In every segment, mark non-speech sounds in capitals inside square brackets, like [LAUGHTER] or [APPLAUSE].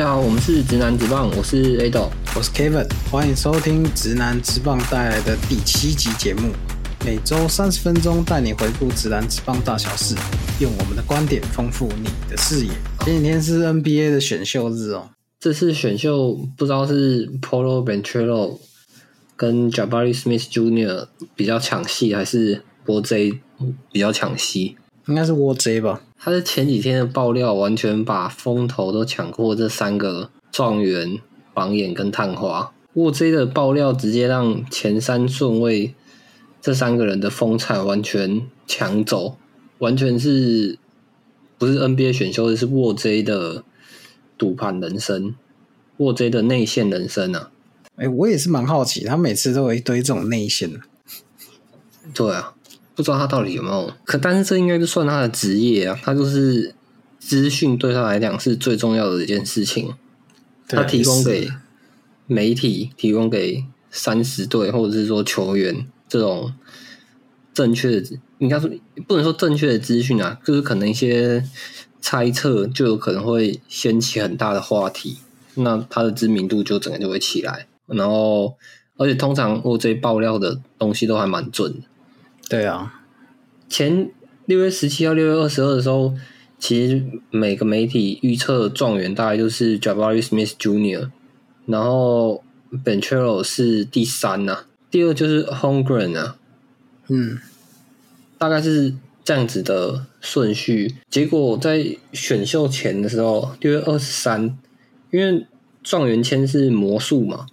家好，我们是直男直棒，我是 Ado。我是 Kevin，欢迎收听直男直棒带来的第七集节目，每周三十分钟带你回顾直男直棒大小事，用我们的观点丰富你的视野。前几天是 NBA 的选秀日哦，这次选秀不知道是 Polo Ventrero 跟 Jabari Smith Jr. 比较抢戏，还是波 J 比较抢戏？应该是沃 J 吧？他的前几天的爆料，完全把风头都抢过这三个状元、榜眼跟探花。沃 J 的爆料直接让前三顺位这三个人的风采完全抢走，完全是不是 NBA 选秀的是沃 J 的赌盘人生，沃 J 的内线人生啊！哎、我也是蛮好奇，他每次都有一堆这种内线，对啊，不知道他到底有没有，可但是这应该就算他的职业啊，他就是资讯对他来讲是最重要的一件事情。他提供给媒体、提供给三十队或者是说球员这种正确的，应该说不能说正确的资讯啊，就是可能一些猜测就有可能会掀起很大的话题，那他的知名度就整个就会起来。然后，而且通常我这爆料的东西都还蛮准的。对啊，前六月十七号、六月二十二的时候，其实每个媒体预测状元大概就是 Jabari Smith Junior，然后 Benchero 是第三呐、第二就是 Holmgren 啊，嗯，大概是这样子的顺序。结果在选秀前的时候，六月二十三，因为状元签是魔术嘛，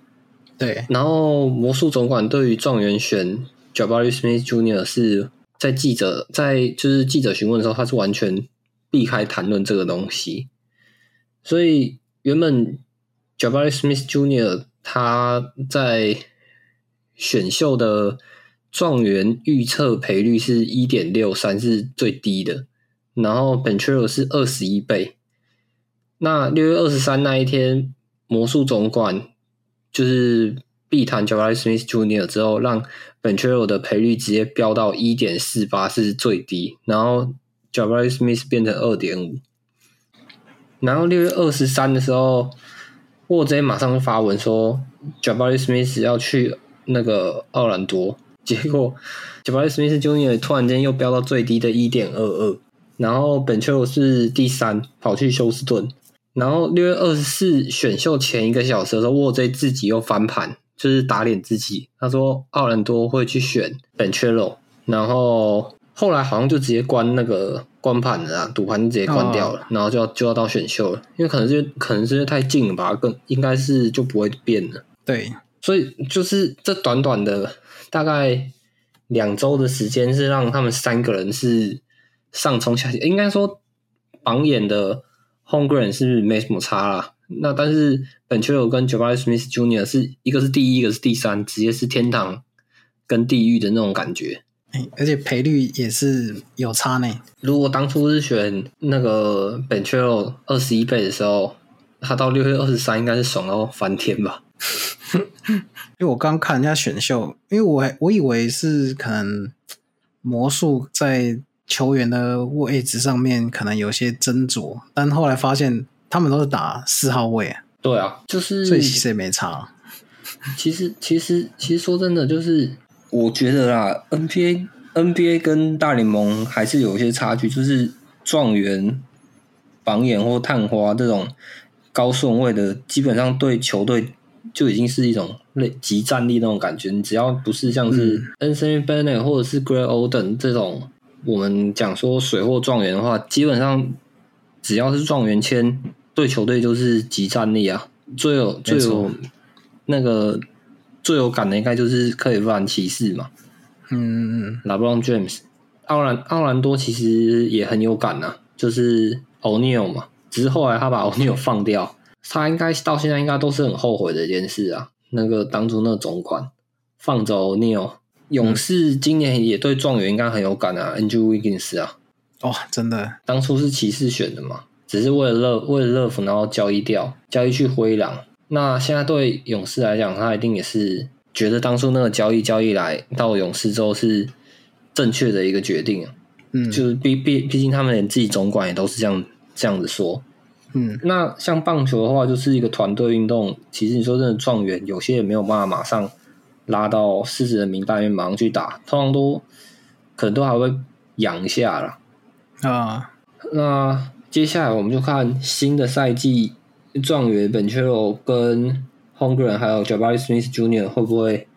对，然后魔术总管对于状元选 Jabari Smith Jr. 是在记者在就是记者询问的时候，他是完全避开谈论这个东西。所以原本 Jabari Smith Jr. 他在选秀的状元预测赔率是一点六三，是最低的。然后 Benchero 是二十一倍。那六月二十三那一天，魔术总管就是避谈 Jabari Smith Jr. 之后，让本丘的赔率直接飙到一点四八，是最低。然后 Jabari Smith 变成二点五。然后六月二十三的时候，沃 J 马上就发文说 Jabari Smith 要去那个奥兰多，结果 Jabari Smith Jr. 突然间又飙到最低的一点二二，然后本丘是第三，跑去休斯顿。然后六月二十四选秀前一个小时的时候，沃 J 自己又翻盘，就是打脸自己。他说奥兰多会去选本切罗，然后后来好像就直接关那个关盘了啊，赌盘直接关掉了，然后就要就要到选秀了，因为可能是可能是太近了吧，更应该是就不会变了。对，所以就是这短短的大概两周的时间，是让他们三个人是上冲下起，应该说榜眼的 Homegrown 是没什么差啦。那但是本丘有跟 Jabari Smith Jr. 是一个是第一，一个是第三，直接是天堂跟地狱的那种感觉。哎而且赔率也是有差呢。如果当初是选那个 e e r o 二十一倍的时候，他到六月二十三应该是爽到翻天吧？[LAUGHS] 因为我刚看人家选秀，因为我还我以为是可能魔术在球员的位置上面可能有些斟酌，但后来发现他们都是打四号位，对啊，就是所以其实也没差。其实，其实，其实说真的，就是我觉得啦，NBA NBA 跟大联盟还是有一些差距，就是状元、榜眼或探花这种高顺位的，基本上对球队就已经是一种类集战力那种感觉。你只要不是像是 Anthony Bennett 或者是 Greg Oden 这种，我们讲说水货状元的话，基本上只要是状元签，对球队就是集战力啊，最有最有那个最有感的应该就是克里夫兰骑士嘛嗯嗯，LeBron James，奥兰奥兰多其实也很有感呐、就是 O'Neal 嘛，只是后来他把 O'Neal 放掉，他应该到现在应该都是很后悔的一件事啊。那个当初那个总管放走 O'Neal，勇士今年也对状元应该很有感啊，Andrew Wiggins 啊，嗯，哇，真的，当初是骑士选的嘛，只是为了乐为了乐福，然后交易掉，交易去灰狼。那现在对勇士来讲，他一定也是觉得当初那个交易交易来到勇士之后是正确的一个决定啊。嗯，就是毕毕毕竟他们连自己总管也都是这样这样子说。嗯，那像棒球的话，就是一个团队运动。其实你说真的，状元有些也没有办法马上拉到狮子的名单里面马上去打，通常都可能都还会养一下啦。啊，那接下来我们就看新的赛季，状元本切罗跟 Hongren 还有 Jabari Smith Jr. 会不会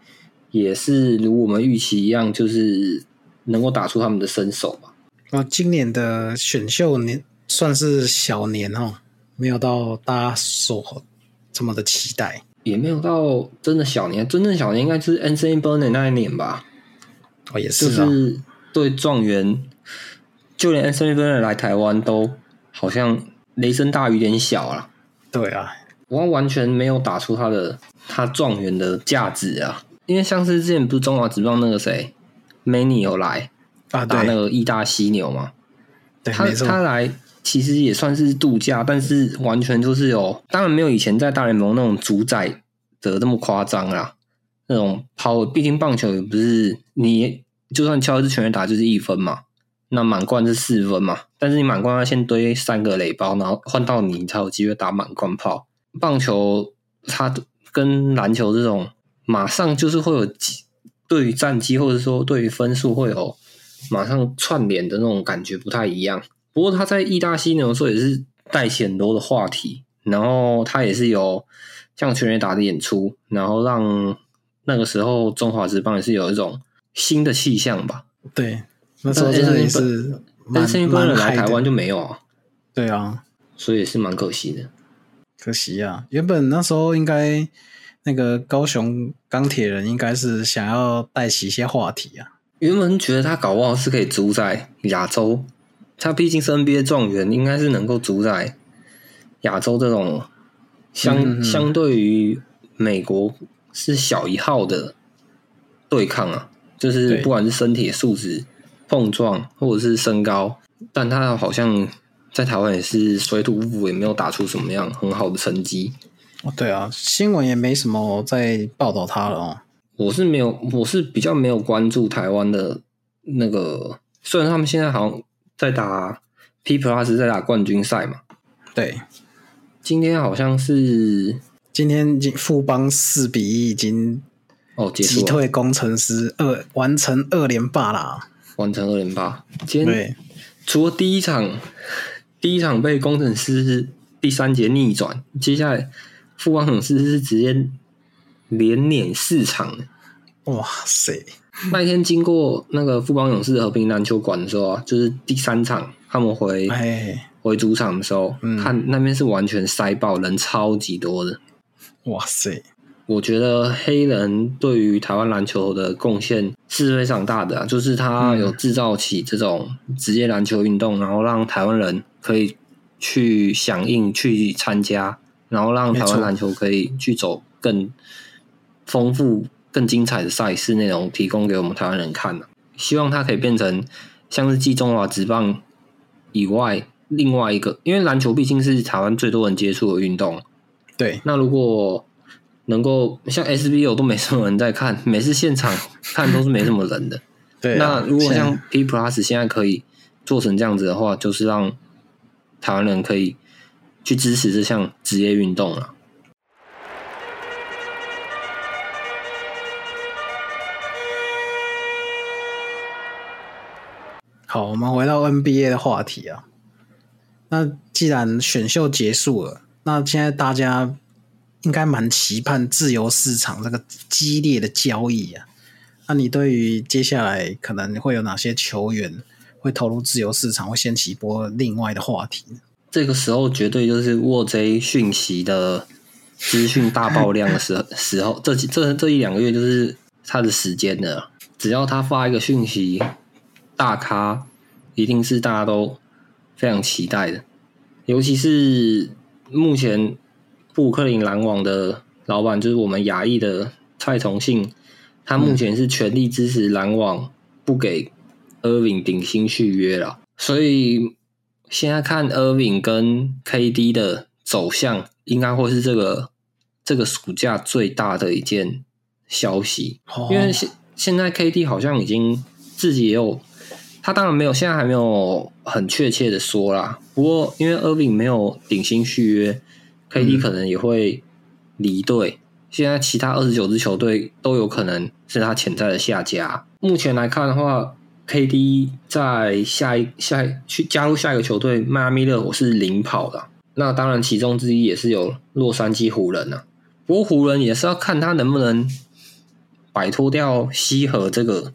也是如我们预期一样，就是能够打出他们的身手吧？哦，今年的选秀年算是小年哦，没有到大家所这么的期待。也没有到真的小年，真正小年应该就是 Anthony Burnett 那一年吧？哦，也就是是对状元，就连 Anthony Burnett 来台湾都好像雷声大雨点小啊，对啊，我完全没有打出他的他状元的价值啊。因为像是之前不是中华职棒那个谁 Many 有来啊，打那个义大犀牛嘛，对，他，他来其实也算是度假，但是完全就是有，当然没有以前在大联盟那种主宰的那么夸张啦。那种抛，毕竟棒球也不是你就算敲一支全垒打就是一分嘛，那满贯是四分嘛，但是你满贯要先堆三个垒包，然后换到你才有机会打满贯炮。棒球它跟篮球这种马上就是会有对于战绩或者说对于分数会有马上串联的那种感觉不太一样。不过他在意大犀牛的时候也是带起很多的话题，然后他也是有像全垒打的演出，然后让那个时候中华职棒也是有一种新的气象吧。对，那时候真的也是但是因为来台湾就没有啊，对啊，所以也是蛮可惜的。可惜啊，原本那时候应该那个高雄钢铁人应该是想要带起一些话题啊，原本觉得他搞不好是可以主宰亚洲，他毕竟是 NBA 状元，应该是能够主宰亚洲这种相、相对于美国是小一号的对抗啊，就是不管是身体素质碰撞或者是身高，但他好像在台湾也是水土不服，也没有打出什么样很好的成绩。哦，对啊，新闻也没什么在报道他了哦。我是没有，我是比较没有关注台湾的那个，虽然他们现在好像在打 P Plus 在打冠军赛嘛，对，今天好像是今天已经富邦四比一已经哦结击退工程师二完成二连霸啦。完成二连霸。今天对，除了第一场，第一场被工程师第三节逆转，接下来富邦勇士是直接连碾四场。哇塞，那一天经过那个富邦勇士和平篮球馆的时候啊，就是第三场他们回哎，回主场的时候，嗯看那边是完全塞爆，人超级多的。哇塞，我觉得黑人对于台湾篮球的贡献是非常大的、啊，就是他有制造起这种职业篮球运动，然后让台湾人可以去响应、去参加，然后让台湾篮球可以去走更丰富、更精彩的赛事内容，提供给我们台湾人看、啊、希望他可以变成像是继中华职棒以外另外一个，因为篮球毕竟是台湾最多人接触的运动。对，那如果能够像 SBO 都没什么人在看，每次现场看都是没什么人的。对啊、那如果像 P Plus 现在可以做成这样子的话，就是让台湾人可以去支持这项职业运动了。好，我们回到 NBA 的话题啊。那既然选秀结束了，那现在大家应该蛮期盼自由市场这个激烈的交易啊。那你对于接下来可能会有哪些球员会投入自由市场，会掀起一波另外的话题呢？这个时候绝对就是沃 J 讯息的资讯大爆量的时候 [LAUGHS] 时候，这几这这一两个月就是他的时间了。只要他发一个讯息，大咖一定是大家都非常期待的。尤其是目前布鲁克林篮网的老板，就是我们亚裔的蔡崇信，他目前是全力支持篮网不给 Irving 顶薪续约了，所以现在看 Irving 跟 KD 的走向，应该会是这个这个暑假最大的一件消息，哦。因为现现在 KD 好像已经自己也有他当然没有，现在还没有很确切的说啦。不过因为 Irving 没有顶薪续约，KD 可能也会离队。现在其他二十九支球队都有可能是他潜在的下家。目前来看的话，KD 在下一下去加入下一个球队迈阿密热火是领跑的。那当然，其中之一也是有洛杉矶湖人啊。不过湖人也是要看他能不能摆脱掉西河这个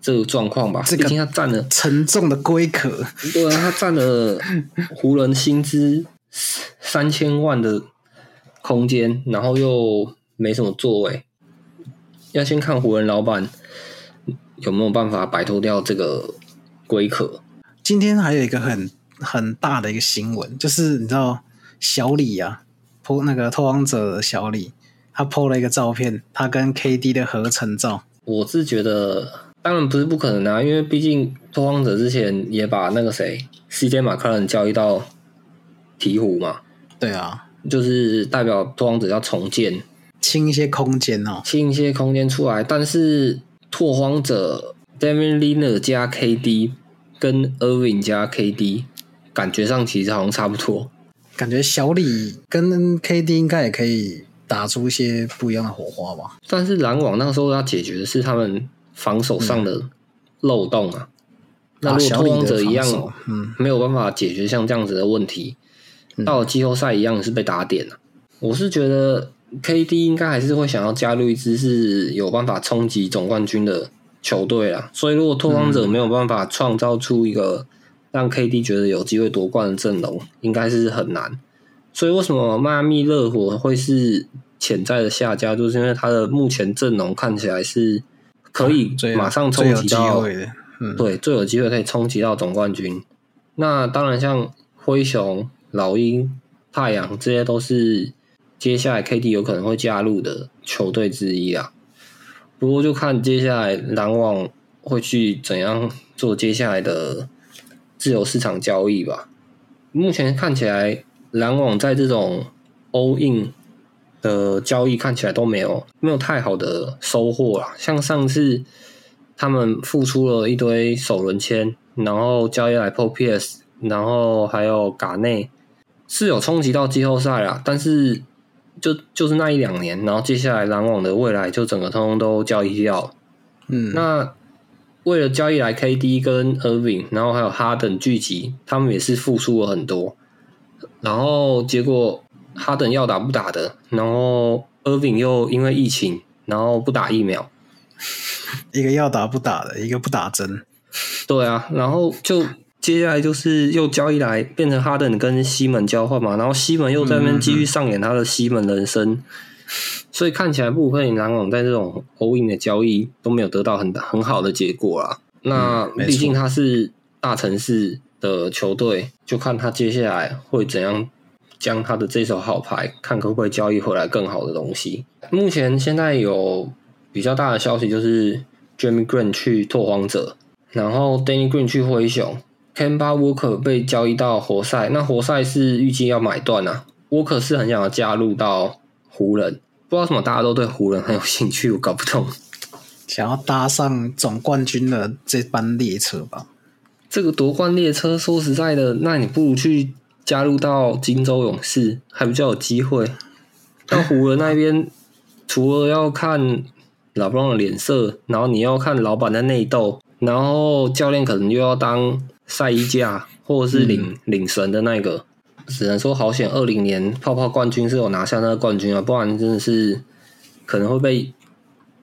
这个状况吧。这个毕竟他占了沉重的龟壳，对啊，他占了湖人薪资三千万的空间，然后又没什么座位，要先看湖人老板有没有办法摆脱掉这个龟壳。今天还有一个很很大的一个新闻，就是你知道小李啊，po 那个拓荒者的小李，他 po 了一个照片，他跟 KD 的合成照。我是觉得，当然不是不可能啊，因为毕竟拓荒者之前也把那个谁 CJ 马克伦交易到鹈鹕嘛，对啊，就是代表拓荒者要重建，清一些空间哦。清一些空间出来。但是拓荒者 Damian l i n e r 加 KD 跟 Irving 加 KD，感觉上其实好像差不多。感觉小李跟 KD 应该也可以打出一些不一样的火花吧？但是篮网那时候要解决的是他们防守上的漏洞啊。那如果拓荒者一样嗯，没有办法解决像这样子的问题，到了季后赛一样是被打点了、我是觉得 KD 应该还是会想要加入一支是有办法冲击总冠军的球队啦。所以如果拓荒者没有办法创造出一个让 KD 觉得有机会夺冠的阵容，应该是很难。所以为什么迈阿密热火会是潜在的下家，就是因为他的目前阵容看起来是可以 [LAUGHS] 马上冲击到。嗯，对，最有机会可以冲击到总冠军。那当然，像灰熊、老鹰、太阳这些都是接下来 KD 有可能会加入的球队之一啊。不过就看接下来篮网会去怎样做接下来的自由市场交易吧。目前看起来，篮网在这种 all in 的交易看起来都没有没有太好的收获啦。像上次他们付出了一堆首轮签，然后交易来 Paul Pierce，然后还有嘎内，是有冲击到季后赛啦。但是就就是那一两年，然后接下来篮网的未来就整个通通都交易掉了。嗯，那为了交易来 KD 跟 Irving，然后还有哈登聚集，他们也是付出了很多。然后结果哈登要打不打的，然后 Irving 又因为疫情，然后不打疫苗。[LAUGHS] 一个要打不打的，一个不打针。对啊，然后就接下来就是又交易来变成哈登跟西门交换嘛，然后西门又在那边继续上演他的西门人生，所以看起来布克林篮网在这种 all in 的交易都没有得到很很好的结果啦。那毕竟他是大城市的球队，就看他接下来会怎样将他的这手好牌，看可不可以交易回来更好的东西。目前现在有比较大的消息就是 Jamie Green 去拓荒者，然后 Danny Green 去灰熊，Kemba Walker 被交易到活塞，那活塞是预计要买断啊。Walker 是很想要加入到湖人，不知道为什么大家都对湖人很有兴趣，我搞不懂。想要搭上总冠军的这班列车吧？这个夺冠列车，说实在的，那你不如去加入到金州勇士，还比较有机会。到湖人那边，除了要看老布朗的脸色，然后你要看老板的内斗，然后教练可能又要当赛衣架或者是领、领绳的那个，只能说好险，二零年泡泡冠军是有拿下那个冠军啊，不然真的是可能会被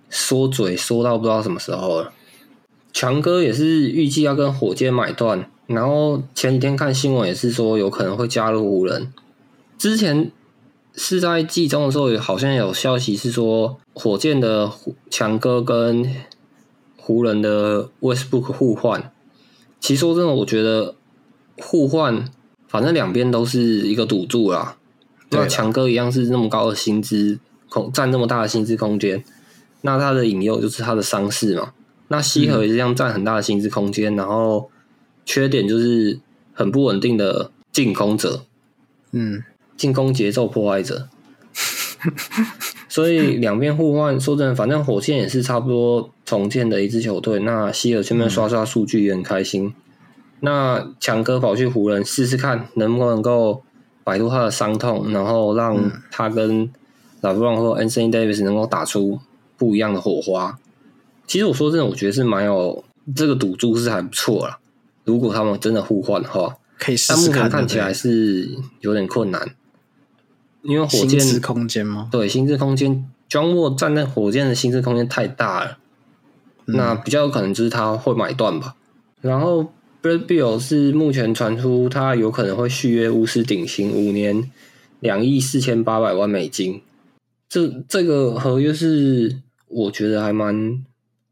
缩嘴缩到不知道什么时候了。强哥也是预计要跟火箭买断，然后前几天看新闻也是说有可能会加入湖人。之前是在季中的时候，好像有消息是说火箭的强哥跟湖人的 Westbrook 互换。其实说真的，我觉得互换反正两边都是一个赌注啦。那强哥一样是那么高的薪资空占那么大的薪资空间，那他的引诱就是他的伤势嘛。那西河也是这样占很大的薪资空间，然后缺点就是很不稳定的进攻者，嗯，进攻节奏破坏者。[LAUGHS] 所以两边互换，说真的，反正火箭也是差不多重建的一支球队。那希尔这边刷刷数据也很开心。那强哥跑去湖人试试看，能不能够摆脱他的伤痛，然后让他跟拉布朗或 Anthony Davis 能够打出不一样的火花。其实我说真的，我觉得是蛮有这个赌注是还不错啦。如果他们真的互换的话，可以试但目试看。前看起来是有点困难，因为火箭薪资空间吗？对薪资空间，John Wall 站在火箭的薪资空间太大了，嗯。那比较有可能就是他会买断吧。然后 Brad Bill 是目前传出他有可能会续约巫师顶薪五年两亿四千八百万美金，这这个合约是我觉得还蛮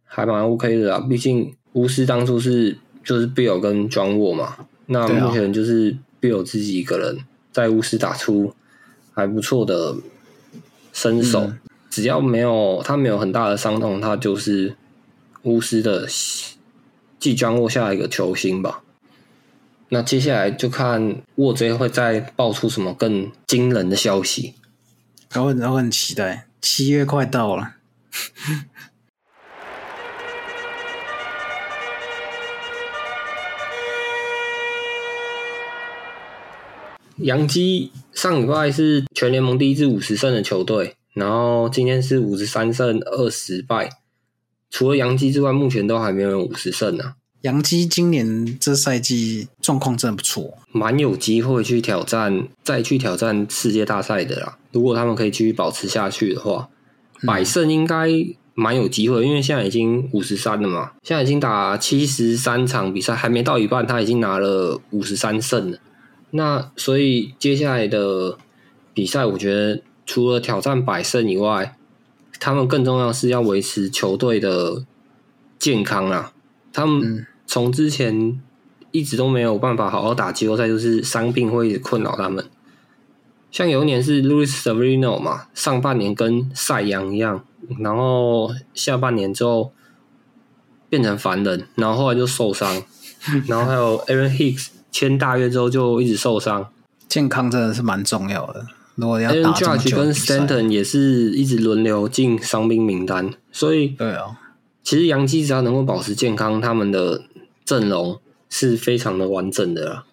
还蛮 OK 的啊，毕竟巫师当初是就是 Bill 跟 John Wall 嘛，那目前就是 Bill 自己一个人在巫师打出还不错的身手，嗯只要没有他没有很大的伤痛，他就是巫师的即将握下一个球星吧。那接下来就看沃贼会再爆出什么更惊人的消息。我很我很期待，七月快到了。洋基上礼拜是全联盟第一支五十胜的球队，然后今天是五十三胜二十败。除了杨基之外，目前都还没有人五十胜啊，杨基今年这赛季状况真的不错，蛮有机会去挑战，再去挑战世界大赛的啦。如果他们可以继续保持下去的话，百胜应该蛮有机会，因为现在已经五十三了嘛，现在已经打七十三场比赛，还没到一半，他已经拿了五十三胜了。那所以接下来的比赛，我觉得除了挑战百胜以外，他们更重要是要维持球队的健康啊。他们嗯从之前一直都没有办法好好打季后赛，就是伤病会困扰他们。像有一年是 Louis Severino 嘛，上半年跟赛扬一样，然后下半年之后变成凡人，然后后来就受伤，然后还有 Aaron Hicks 签大约之后就一直受伤健康真的是蛮重要的。如果要打这么 Judge 跟久的比赛 Stanton 也是一直轮流进伤兵名单，所以对啊，其实杨基只要能够保持健康，他们的阵容是非常的完整的啦。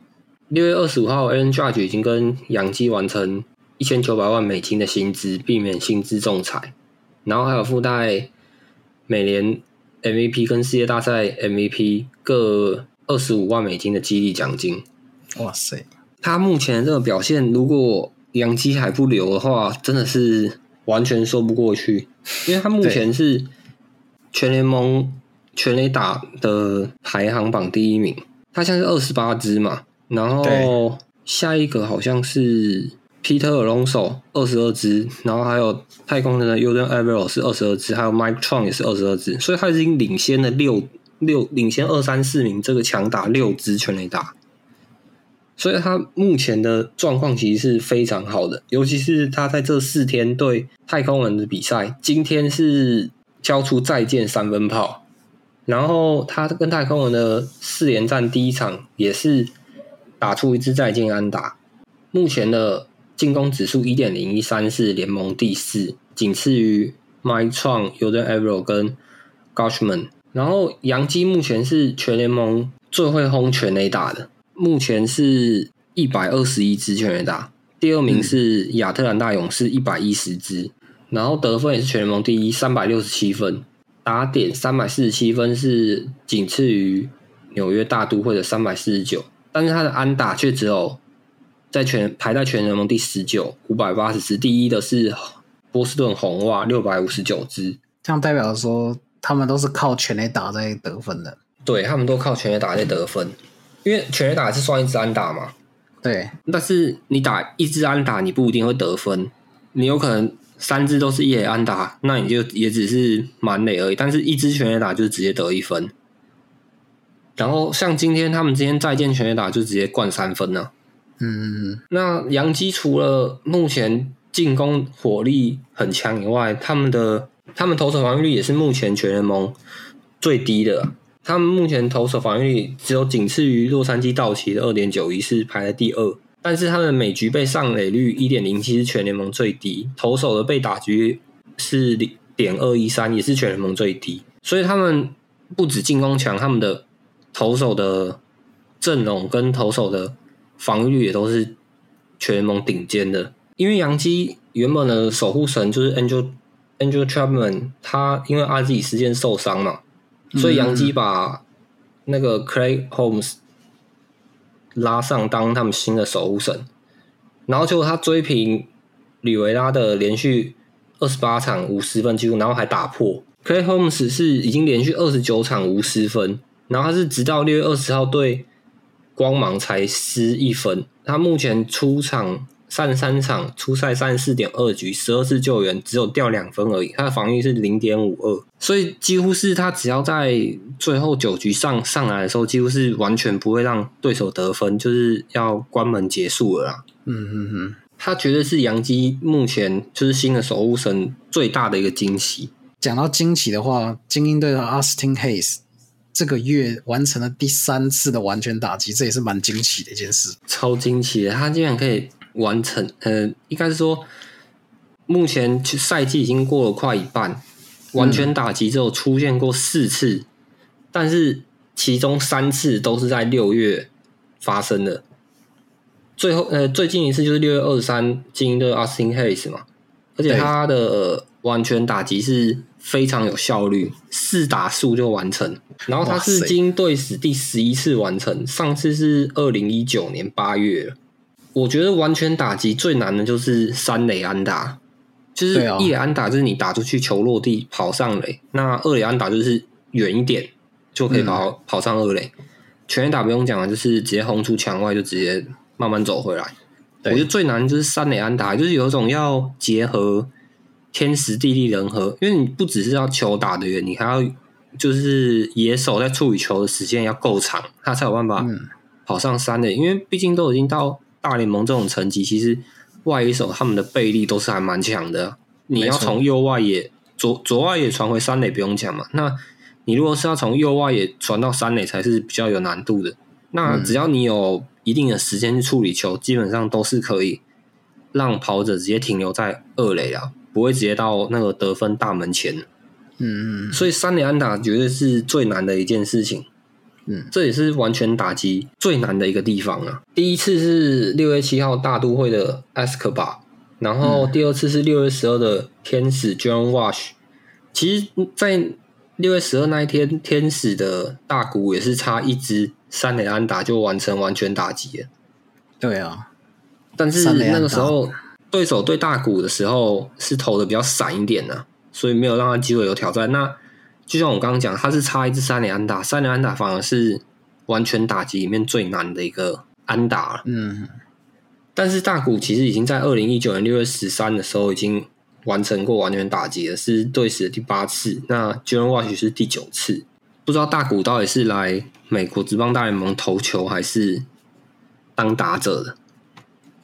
六月二十五号，Aaron Judge 已经跟杨基完成一千九百万美金的薪资，避免薪资仲裁，然后还有附带美联 MVP 跟世界大赛 MVP 各二十五万美金的激励奖金。哇塞，他目前的这个表现，如果杨基还不留的话，真的是完全说不过去，因为他目前是全联盟全垒打的排行榜第一名，他现在是二十八支嘛，然后下一个好像是 Peter Alonso 二十二支，然后还有太空人的 Jordan Averill 是二十二支，还有 Mike Trout 也是二十二支，所以他已经领先了六六领先二三四名，这个强打六支全垒打。所以他目前的状况其实是非常好的，尤其是他在这四天对太空人的比赛，今天是交出再见三分炮，然后他跟太空人的四连战第一场也是打出一支再见安打，目前的进攻指数一点零一三是联盟第四，仅次于 Mytron 有点 Avril 跟 Gushman。然后洋基目前是全联盟最会轰全垒打的，目前是一百二十一支全垒打，第二名是亚特兰大勇士一百一十支，然后得分也是全联盟第一，三百六十七分，打点三百四十七分是仅次于纽约大都会的三百四十九，但是他的安打却只有在全排在全联盟第十九，五百八十支，第一的是波士顿红袜六百五十九支，这样代表说他们都是靠全垒打在得分的。对他们都靠全垒打在得分，因为全垒打是算一支安打嘛，对，但是你打一支安打，你不一定会得分，你有可能三支都是一垒安打，那你就也只是满垒而已。但是一支全垒打就是直接得一分，然后像今天他们今天再见全垒打就直接灌三分了。嗯，那杨基除了目前进攻火力很强以外，他们的他们投手防御率也是目前全联盟最低的。他们目前投手防御率只有仅次于洛杉矶道奇的二点九一，是排在第二。但是他们每局被上垒率一点零七是全联盟最低，投手的被打局是零点二一三，也是全联盟最低。所以他们不止进攻强，他们的投手的阵容跟投手的防御率也都是全联盟顶尖的。因为杨基原本的守护神就是 Angel Angel Chapman，他因为阿基里事件受伤嘛，所以杨基把那个 Clay Holmes 拉上当他们新的守护神，然后结果他追平里维拉的连续二十八场无失分记录，然后还打破。Clay Holmes 是已经连续二十九场无失分，然后他是直到六月二十号对光芒才失一分，他目前出场。三十三场初赛三十四点二局，十二次救援只有掉两分而已，他的防御是零点五二，所以几乎是他只要在最后九局上上来的时候，几乎是完全不会让对手得分，就是要关门结束了啦。嗯嗯嗯，他绝对是杨基目前就是新的守护神最大的一个惊喜。讲到惊喜的话，精英队的 Austin Hayes 这个月完成了第三次的完全打击，这也是蛮惊奇的一件事，超惊奇的，他竟然可以。完成，呃，应该是说，目前赛季已经过了快一半，完全打击之后出现过四次，但是其中三次都是在六月发生的。最后，呃，最近一次就是六月二十三，精英的 Austin Hayes 嘛，而且他的完全打击是非常有效率，四打数就完成。然后他是精英队史第十一次完成，上次是二零一九年八月了。我觉得完全打击最难的就是三垒安打，就是一垒安打就是你打出去球落地跑上垒，那二垒安打就是远一点就可以跑跑上二垒，全垒打不用讲了，就是直接轰出墙外就直接慢慢走回来。我觉得最难就是三垒安打，就是有一种要结合天时地利人和，因为你不只是要球打得远，你还要就是野手在处理球的时间要够长，他才有办法跑上三垒，因为毕竟都已经到。大联盟这种层级，其实外野手他们的背力都是还蛮强的。你要从右外野左左外野传回三垒不用讲嘛，那你如果是要从右外野传到三垒，才是比较有难度的。那只要你有一定的时间去处理球，基本上都是可以让跑者直接停留在二垒啊，不会直接到那个得分大门前。嗯嗯，所以三垒安打绝对是最难的一件事情。嗯，这也是完全打击最难的一个地方啊！第一次是六月七号大都会的 Escobar，然后第二次是六月十二的天使 John Wash。其实，在六月十二那一天，天使的大鼓也是差一支三垒安打就完成完全打击了。对啊，但是那个时候对手对大鼓的时候是投的比较散一点呢，所以没有让他机会有挑战。那就像我刚刚讲，他是差一支三连安打，三连安打反而是完全打击里面最难的一个安打嗯，但是大谷其实已经在二零一九年六月十三的时候已经完成过完全打击了，是队史的第八次。那 John Watch 是第九次。不知道大谷到底是来美国职棒大联盟投球，还是当打者的？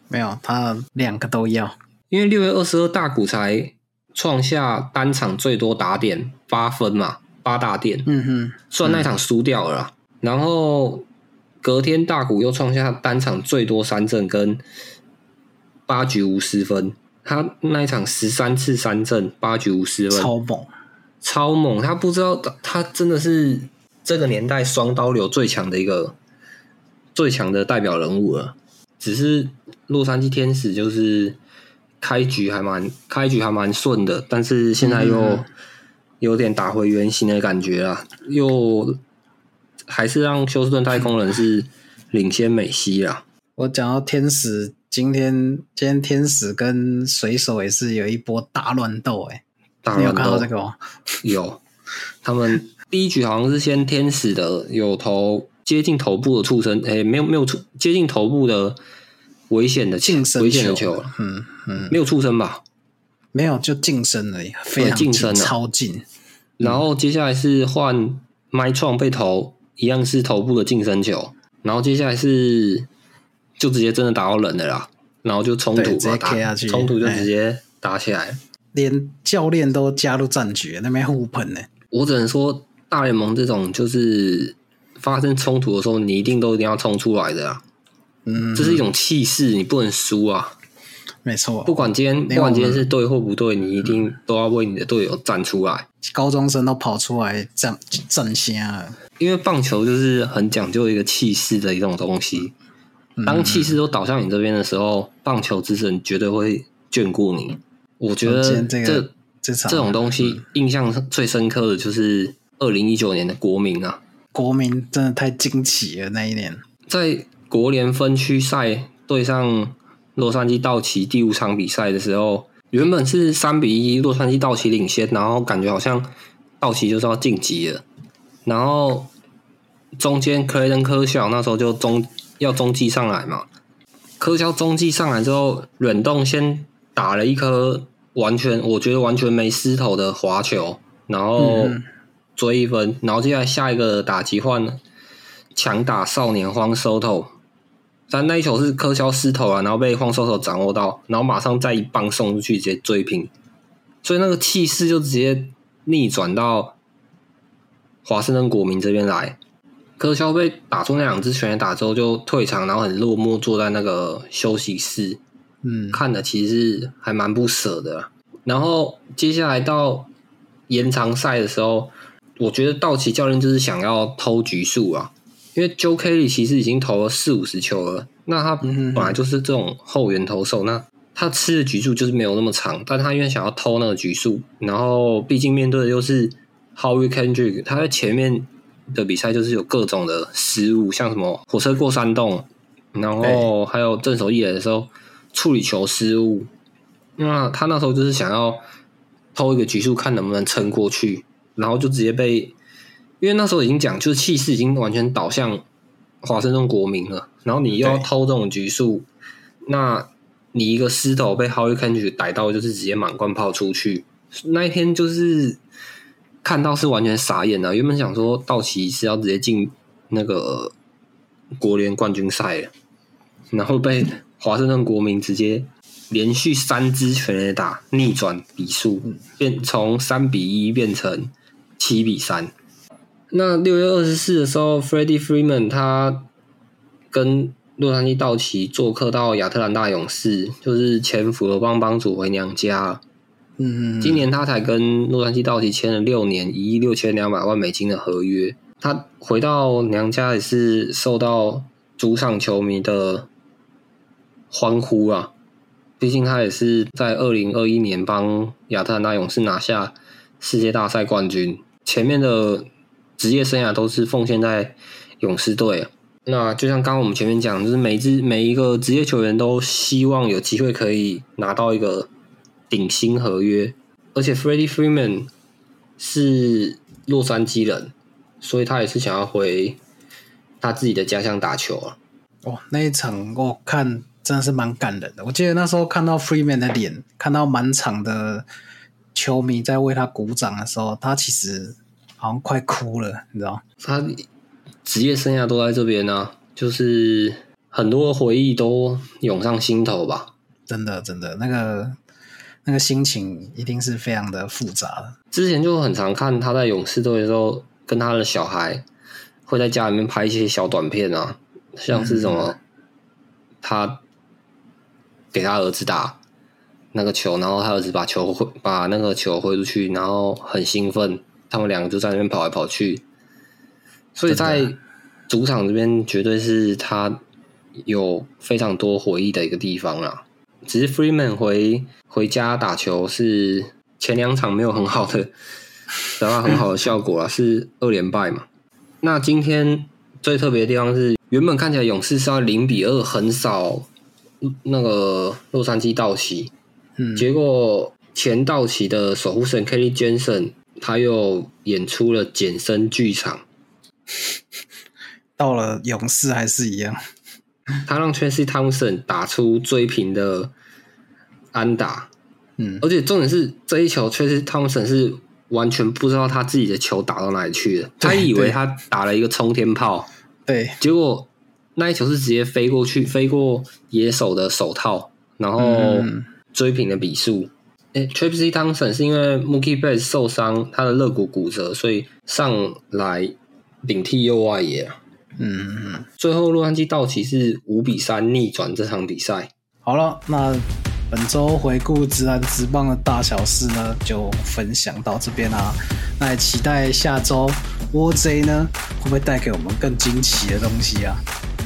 没有，他两个都要。因为六月二十二，大谷才。创下单场最多打点八分嘛，八大点。嗯哼，虽然那场输掉了，然后隔天大谷又创下单场最多三振跟八局无失分。他那一场十三次三振，八局无失分，超猛，超猛。他不知道，他真的是这个年代双刀流最强的一个最强的代表人物了。只是洛杉矶天使就是。开局还蛮开局还蛮顺的，但是现在又有点打回原形的感觉啊，又还是让休斯顿太空人是领先美西啊。我讲到天使，今天今天天使跟水手也是有一波大乱斗，哎，你有看到这个吗？[LAUGHS] 有，他们第一局好像是先天使的有投接近头部的触身，哎，没有没有触接近头部的。危险的近身球，嗯嗯，没有触身吧？没有，就近身而已，非常近身，超近。然后接下来是换麦创被投，一样是头部的近身球。然后接下来是就直接真的打到人的啦，然后就冲突，直接 K 下去，冲突就直接打起来，连教练都加入战局，那边互喷呢。我只能说，大联盟这种就是发生冲突的时候，你一定都一定要冲出来的啊。嗯，这是一种气势，你不能输啊。没错，不管今天不管今天是对或不对，你一定都要为你的队友站出来。高中生都跑出来站站先了，因为棒球就是很讲究一个气势的一种东西。当气势都倒向你这边的时候，棒球之神绝对会眷顾你。我觉得这这这种东西印象最深刻的就是二零一九年的国民啊，国民真的太惊奇了那一年，在国联分区赛对上。洛杉矶道奇第五场比赛的时候，原本是三比一，洛杉矶道奇领先，然后感觉好像道奇就是要晋级了。然后中间克雷登科肖那时候就中要中继上来嘛，科肖中继上来之后，忍动先打了一颗完全我觉得完全没失头的滑球，然后追一分，然后接下来下一个打击换强打少年荒收头。但那一球是科肖失头了，然后被荒收头掌握到，然后马上再一棒送出去，直接追平，所以那个气势就直接逆转到华盛顿国民这边来。科肖被打出那两只全垒打之后就退场，然后很落寞坐在那个休息室，嗯，看的其实还蛮不舍的。然后接下来到延长赛的时候，我觉得道奇教练就是想要偷局数啊。因为 Joe Kelly 其实已经投了四五十球了，那他本来就是这种后援投手，那他吃的局数就是没有那么长，但他因为想要偷那个局数，然后毕竟面对的又是 Howie Kendrick，他在前面的比赛就是有各种的失误，像什么火车过山洞，然后还有正手一垒的时候处理球失误，那他那时候就是想要偷一个局数，看能不能撑过去，然后就直接被。因为那时候已经讲，就是气势已经完全倒向华盛顿国民了，然后你又要偷这种局数，那你一个狮头被 Howie Kendrick 逮到，就是直接满贯炮出去。那一天就是看到是完全傻眼了。原本想说道奇是要直接进那个国联冠军赛了，然后被华盛顿国民直接连续三支全垒打逆转比数，变从三比一变成七比三。那六月二十四的时候，Freddie Freeman 他跟洛杉矶道奇做客到亚特兰大勇士，就是前辅罗邦帮主回娘家。嗯，今年他才跟洛杉矶道奇签了六年一亿六千两百万美金的合约。他回到娘家也是受到主场球迷的欢呼啊！毕竟他也是在二零二一年帮亚特兰大勇士拿下世界大赛冠军。前面的。职业生涯都是奉献在勇士队。那就像刚刚我们前面讲，就是每支每一个职业球员都希望有机会可以拿到一个顶薪合约。而且 Freddie Freeman 是洛杉矶人，所以他也是想要回他自己的家乡打球啊。哦，那一场我看真的是蛮感人的。我记得那时候看到 Freeman 的脸，看到满场的球迷在为他鼓掌的时候，他其实。好像快哭了，你知道？他职业生涯都在这边呢，就是很多回忆都涌上心头吧。真的，真的，那个那个心情一定是非常的复杂。之前就很常看他在勇士队的时候，跟他的小孩会在家里面拍一些小短片啊，像是什么他给他儿子打那个球，然后他儿子把球挥把那个球挥出去，然后很兴奋。他们两个就在那边跑来跑去，所以在主场这边绝对是他有非常多回忆的一个地方啦。只是 Freeman 回回家打球是前两场没有很好的得到很好的效果啊，[LAUGHS] 是二连败嘛。那今天最特别的地方是，原本看起来勇士是要零比二横扫那个洛杉矶道奇，嗯，结果前道奇的守护神 Kelly Jensen。他又演出了减身剧场，到了勇士还是一样。他让 Tracy Thompson 打出追平的安打，嗯，而且重点是这一球，Tracy Thompson 是完全不知道他自己的球打到哪里去了，他以为他打了一个冲天炮，对，结果那一球是直接飞过去，飞过野手的手套，然后追平的比数。哎，Tracy Thompson 是因为 Mookie Betts 受伤，他的肋骨骨折，所以上来顶替右外野。嗯嗯。最后洛杉矶道奇是五比三逆转这场比赛。好了，那本周回顾直男直棒的大小事呢，就分享到这边啦。那也期待下周窝贼呢会不会带给我们更惊奇的东西啊？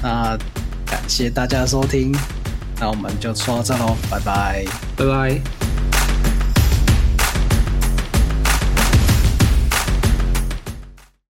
那感谢大家的收听，那我们就说到这喽，拜拜。拜拜。